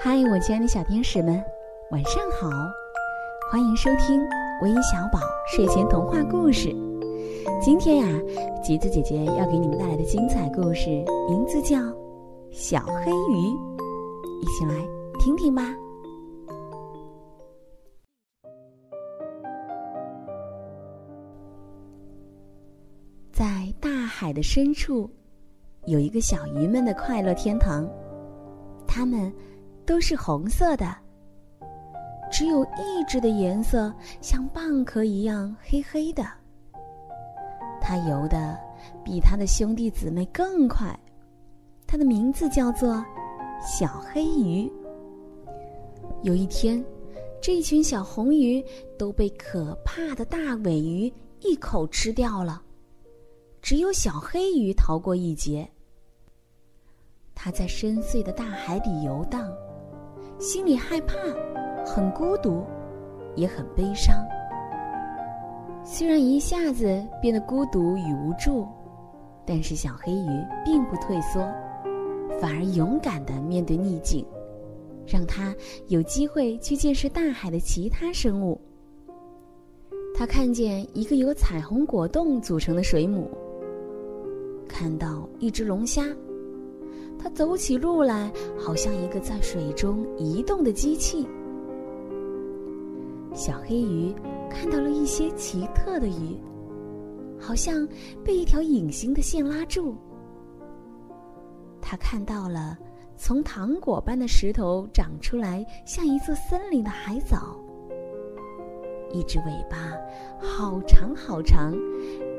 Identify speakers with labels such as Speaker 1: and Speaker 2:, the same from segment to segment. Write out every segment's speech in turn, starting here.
Speaker 1: 嗨，我亲爱的小天使们，晚上好！欢迎收听微小宝睡前童话故事。今天呀，橘子姐姐要给你们带来的精彩故事名字叫《小黑鱼》，一起来听听吧。在大海的深处，有一个小鱼们的快乐天堂，它们都是红色的，只有一只的颜色像蚌壳一样黑黑的。它游的比它的兄弟姊妹更快，它的名字叫做小黑鱼。有一天，这群小红鱼都被可怕的大尾鱼一口吃掉了。只有小黑鱼逃过一劫。它在深邃的大海里游荡，心里害怕，很孤独，也很悲伤。虽然一下子变得孤独与无助，但是小黑鱼并不退缩，反而勇敢的面对逆境，让它有机会去见识大海的其他生物。他看见一个由彩虹果冻组成的水母。看到一只龙虾，它走起路来好像一个在水中移动的机器。小黑鱼看到了一些奇特的鱼，好像被一条隐形的线拉住。它看到了从糖果般的石头长出来像一座森林的海藻，一只尾巴好长好长。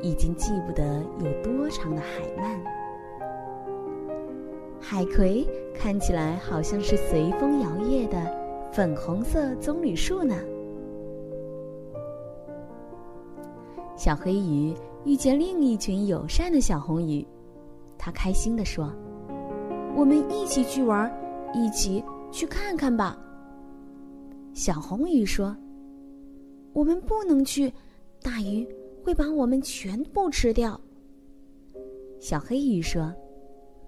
Speaker 1: 已经记不得有多长的海鳗，海葵看起来好像是随风摇曳的粉红色棕榈树呢。小黑鱼遇见另一群友善的小红鱼，它开心地说：“我们一起去玩，一起去看看吧。”小红鱼说：“我们不能去，大鱼。”会把我们全部吃掉。小黑鱼说：“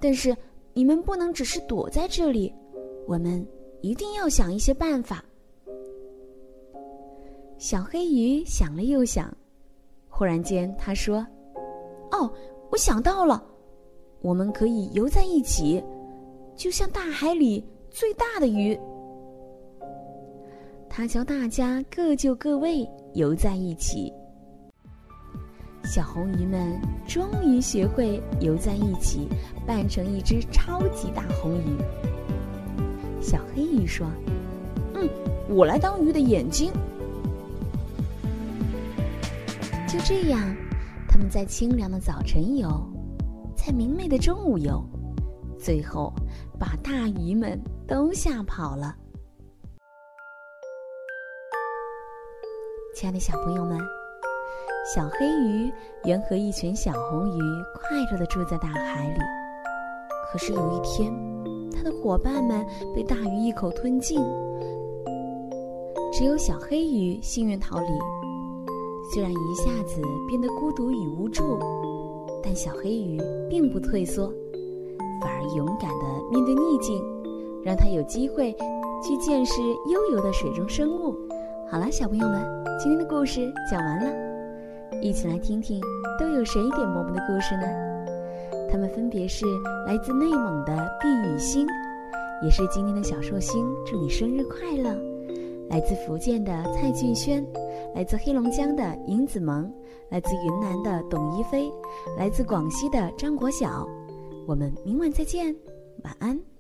Speaker 1: 但是你们不能只是躲在这里，我们一定要想一些办法。”小黑鱼想了又想，忽然间他说：“哦，我想到了，我们可以游在一起，就像大海里最大的鱼。”他教大家各就各位，游在一起。小红鱼们终于学会游在一起，扮成一只超级大红鱼。小黑鱼说：“嗯，我来当鱼的眼睛。”就这样，他们在清凉的早晨游，在明媚的中午游，最后把大鱼们都吓跑了。亲爱的小朋友们。小黑鱼原和一群小红鱼快乐的住在大海里，可是有一天，它的伙伴们被大鱼一口吞尽，只有小黑鱼幸运逃离。虽然一下子变得孤独与无助，但小黑鱼并不退缩，反而勇敢的面对逆境，让它有机会去见识悠游的水中生物。好了，小朋友们，今天的故事讲完了。一起来听听都有谁点播我们的故事呢？他们分别是来自内蒙的毕雨欣，也是今天的小寿星，祝你生日快乐；来自福建的蔡俊轩，来自黑龙江的尹子萌，来自云南的董一飞，来自广西的张国晓。我们明晚再见，晚安。